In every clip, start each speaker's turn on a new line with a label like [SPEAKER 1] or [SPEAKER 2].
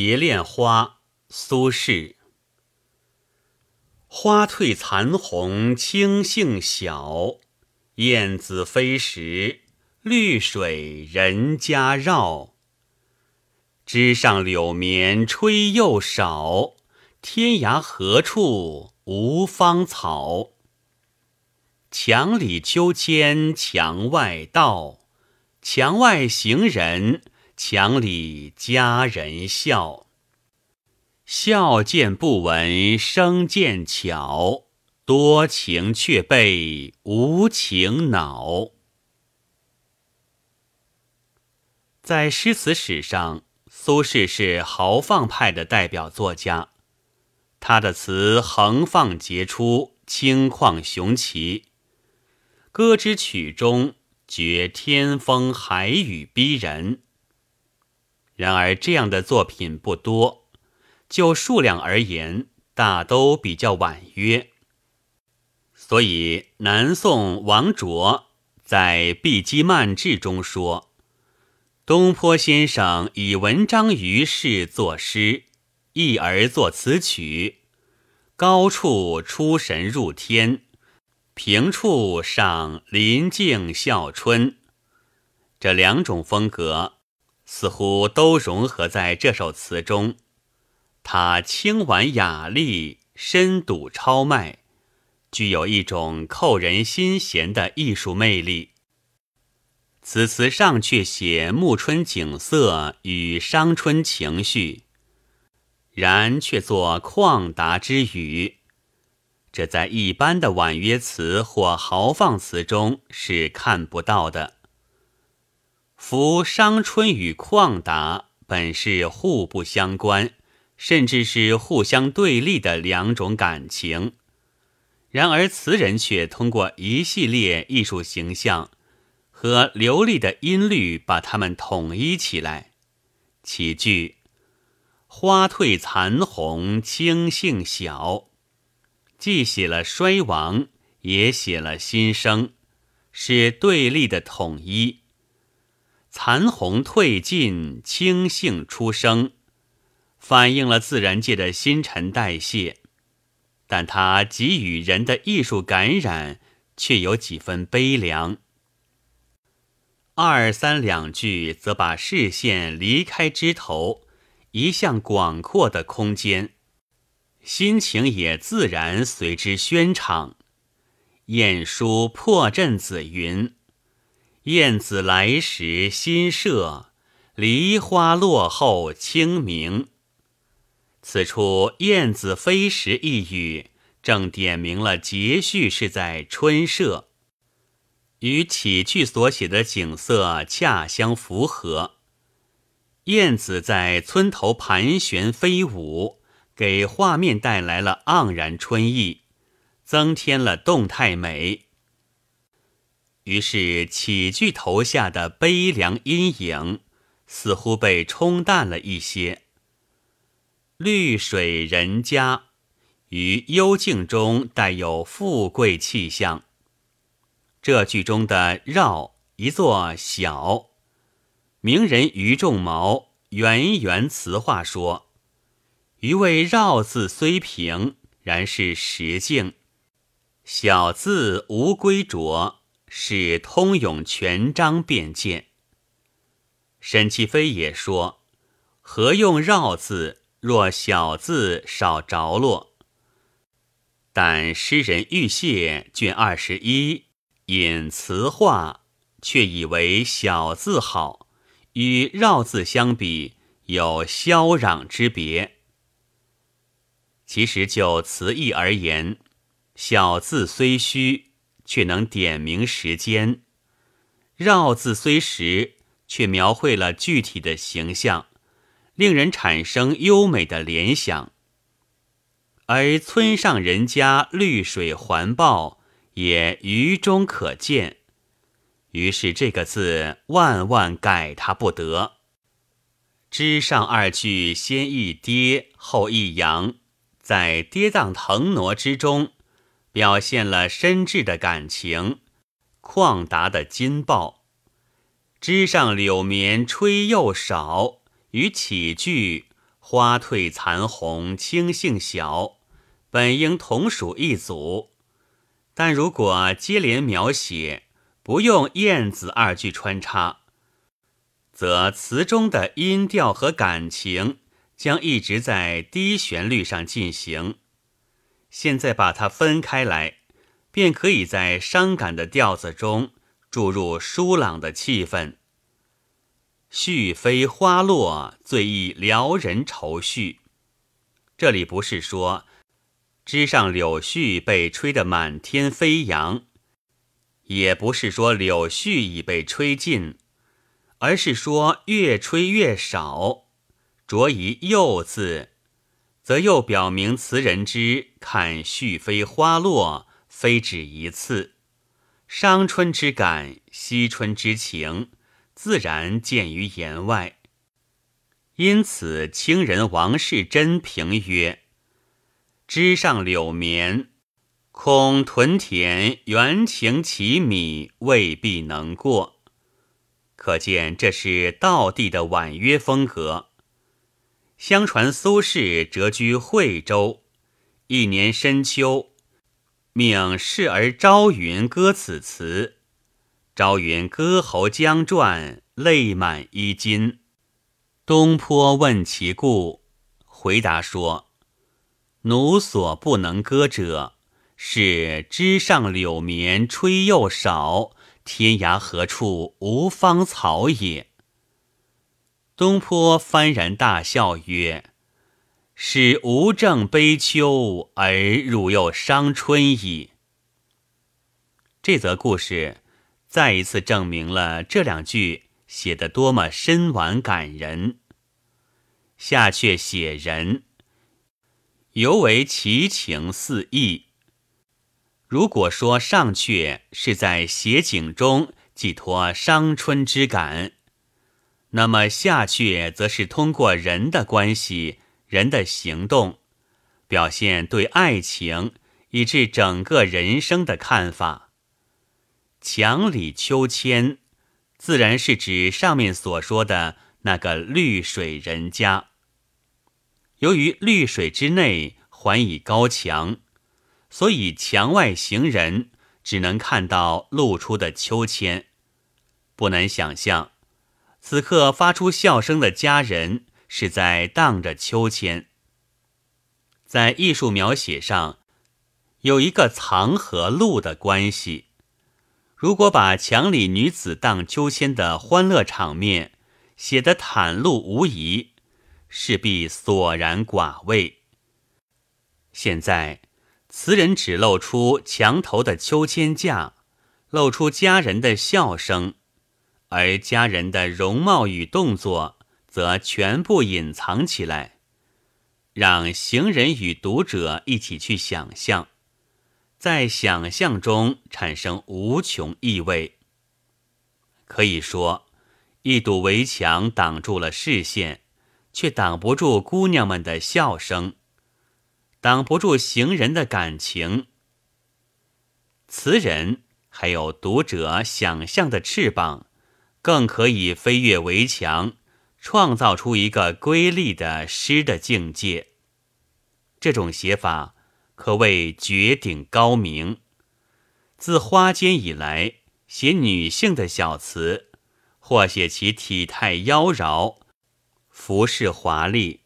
[SPEAKER 1] 蝶恋花，苏轼。花褪残红青杏小，燕子飞时，绿水人家绕。枝上柳绵吹又少，天涯何处无芳草？墙里秋千墙外道，墙外行人。墙里佳人笑，笑渐不闻声渐悄，多情却被无情恼。在诗词史上，苏轼是豪放派的代表作家，他的词横放杰出，清旷雄奇，歌之曲中觉天风海雨逼人。然而，这样的作品不多，就数量而言，大都比较婉约。所以，南宋王卓在《碧鸡漫志》中说：“东坡先生以文章于世作诗，一而作词曲，高处出神入天，平处赏林静笑春。”这两种风格。似乎都融合在这首词中，它清婉雅丽，深笃超迈，具有一种扣人心弦的艺术魅力。此词上却写暮春景色与伤春情绪，然却作旷达之语，这在一般的婉约词或豪放词中是看不到的。夫伤春与旷达本是互不相关，甚至是互相对立的两种感情，然而词人却通过一系列艺术形象和流利的音律，把它们统一起来。起句“花褪残红青杏小”，既写了衰亡，也写了新生，是对立的统一。残红褪尽，青杏出生，反映了自然界的新陈代谢，但它给予人的艺术感染却有几分悲凉。二三两句则把视线离开枝头，移向广阔的空间，心情也自然随之宣畅。晏殊破阵子云。燕子来时新社，梨花落后清明。此处“燕子飞时”一语，正点明了节序是在春社，与起句所写的景色恰相符合。燕子在村头盘旋飞舞，给画面带来了盎然春意，增添了动态美。于是起句头下的悲凉阴影，似乎被冲淡了一些。绿水人家，于幽静中带有富贵气象。这句中的绕一座小，名人于仲谋圆圆词话说：“余谓绕字虽平，然是实境。小字无归着。”是通咏全章便见。沈其飞也说：“何用绕字？若小字少着落。”但诗人玉屑卷二十一引词话，却以为小字好，与绕字相比有萧壤之别。其实就词意而言，小字虽虚。却能点明时间，绕字虽实，却描绘了具体的形象，令人产生优美的联想。而村上人家绿水环抱，也于中可见。于是这个字万万改它不得。之上二句先一跌后一扬，在跌宕腾挪之中。表现了深挚的感情，旷达的金爆。枝上柳绵吹又少，与起句“花褪残红，青杏小，本应同属一组。但如果接连描写，不用“燕子”二句穿插，则词中的音调和感情将一直在低旋律上进行。现在把它分开来，便可以在伤感的调子中注入舒朗的气氛。絮飞花落，最易撩人愁绪。这里不是说。枝上柳絮被吹得满天飞扬，也不是说柳絮已被吹尽，而是说越吹越少。着一“又”字，则又表明词人之看絮飞花落，非止一次，伤春之感、惜春之情，自然见于言外。因此，清人王世贞评曰。枝上柳绵，恐屯田缘情其米，未必能过。可见这是道地的婉约风格。相传苏轼谪居惠州，一年深秋，命侍儿朝云歌此词。朝云歌喉将转，泪满衣襟。东坡问其故，回答说。奴所不能歌者，是枝上柳绵吹又少，天涯何处无芳草也。东坡幡然大笑曰：“使无正悲秋，而汝又伤春矣。”这则故事再一次证明了这两句写得多么深婉感人。下阙写人。尤为奇情四溢。如果说上阙是在写景中寄托伤春之感，那么下阙则是通过人的关系、人的行动，表现对爱情以至整个人生的看法。墙里秋千，自然是指上面所说的那个绿水人家。由于绿水之内环以高墙，所以墙外行人只能看到露出的秋千，不难想象，此刻发出笑声的佳人是在荡着秋千。在艺术描写上，有一个藏和露的关系。如果把墙里女子荡秋千的欢乐场面写得袒露无遗。势必索然寡味。现在词人只露出墙头的秋千架，露出佳人的笑声，而家人的容貌与动作则全部隐藏起来，让行人与读者一起去想象，在想象中产生无穷意味。可以说，一堵围墙挡住了视线。却挡不住姑娘们的笑声，挡不住行人的感情。词人还有读者想象的翅膀，更可以飞越围墙，创造出一个瑰丽的诗的境界。这种写法可谓绝顶高明。自花间以来，写女性的小词，或写其体态妖娆。服饰华丽，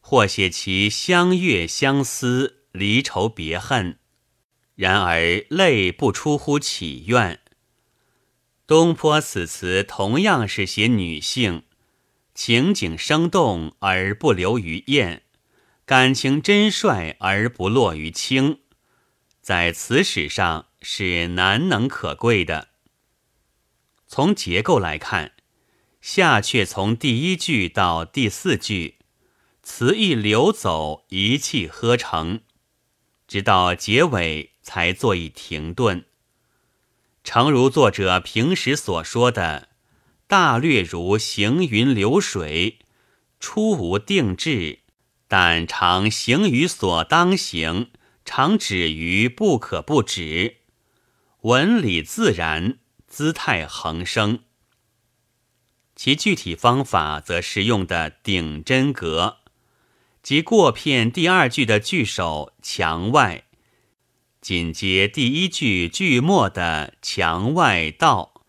[SPEAKER 1] 或写其相悦相思、离愁别恨。然而泪不出乎祈愿。东坡此词同样是写女性，情景生动而不流于艳，感情真率而不落于轻，在词史上是难能可贵的。从结构来看。下阙从第一句到第四句，词意流走，一气呵成，直到结尾才作一停顿。诚如作者平时所说的：“大略如行云流水，初无定制，但常行于所当行，常止于不可不止。文理自然，姿态横生。”其具体方法则是用的顶针格，即过片第二句的句首“墙外”，紧接第一句句末的“墙外道”，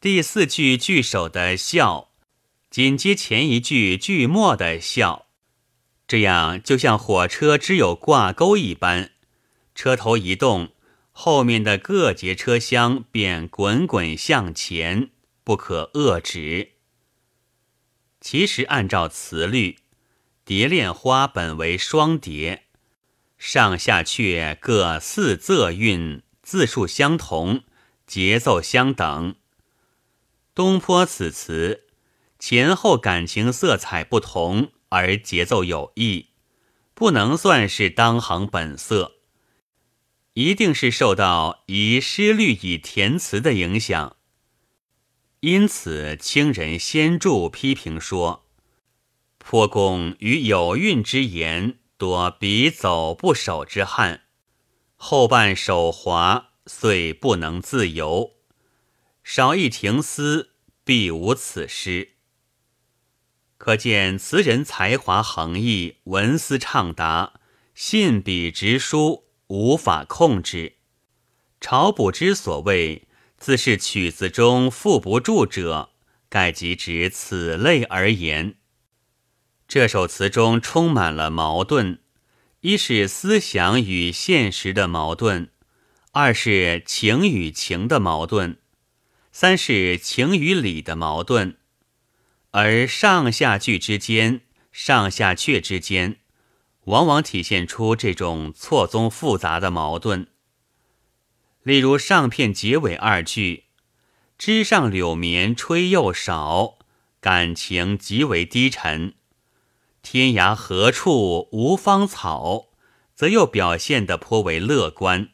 [SPEAKER 1] 第四句句首的“笑”，紧接前一句句末的“笑”，这样就像火车只有挂钩一般，车头一动，后面的各节车厢便滚滚向前，不可遏止。其实按照词律。蝶恋花本为双蝶，上下阙各四仄韵，字数相同，节奏相等。东坡此词前后感情色彩不同，而节奏有异，不能算是当行本色，一定是受到以诗律以填词的影响。因此，清人先著批评说。坡公于有韵之言，多笔走不守之憾，后半手滑，遂不能自由。少一停思，必无此诗。可见词人才华横溢，文思畅达，信笔直书，无法控制。晁补之所谓自是曲子中赋不住者，盖即指此类而言。这首词中充满了矛盾：一是思想与现实的矛盾，二是情与情的矛盾，三是情与理的矛盾。而上下句之间、上下阙之间，往往体现出这种错综复杂的矛盾。例如上片结尾二句：“枝上柳绵吹又少”，感情极为低沉。天涯何处无芳草，则又表现得颇为乐观，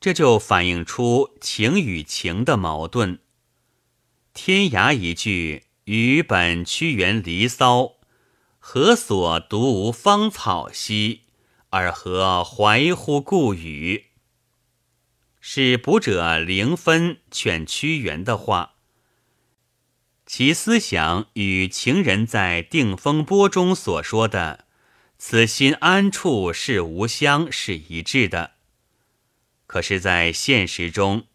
[SPEAKER 1] 这就反映出情与情的矛盾。天涯一句，与本屈原《离骚》，何所独无芳草兮？尔何怀乎故语？是卜者零分劝屈原的话。其思想与情人在《定风波》中所说的“此心安处是吾乡”是一致的。可是，在现实中，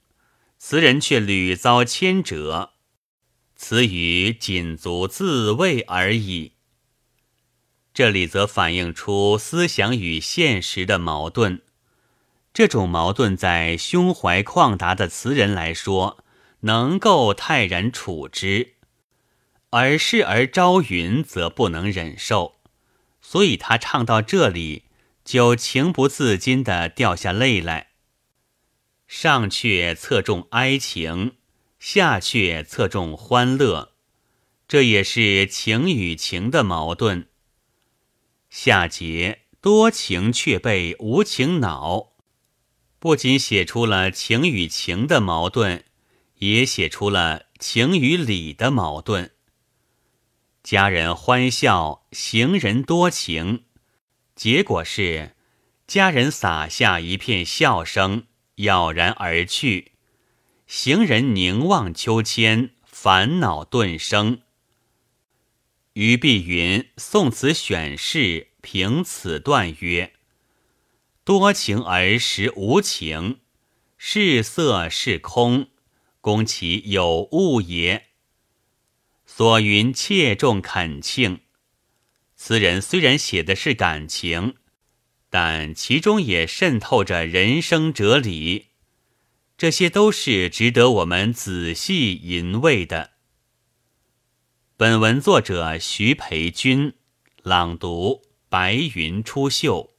[SPEAKER 1] 词人却屡遭牵折，词语仅足自慰而已。这里则反映出思想与现实的矛盾。这种矛盾，在胸怀旷达的词人来说，能够泰然处之。而视而朝云则不能忍受，所以他唱到这里就情不自禁地掉下泪来。上阙侧重哀情，下阙侧重欢乐，这也是情与情的矛盾。下节多情却被无情恼，不仅写出了情与情的矛盾，也写出了情与理的矛盾。家人欢笑，行人多情，结果是家人洒下一片笑声，杳然而去；行人凝望秋千，烦恼顿生。于碧云《宋词选释》评此段曰：“多情而实无情，是色是空，攻其有物也。”所云切重恳庆，词人虽然写的是感情，但其中也渗透着人生哲理，这些都是值得我们仔细吟味的。本文作者徐培军，朗读：白云出岫。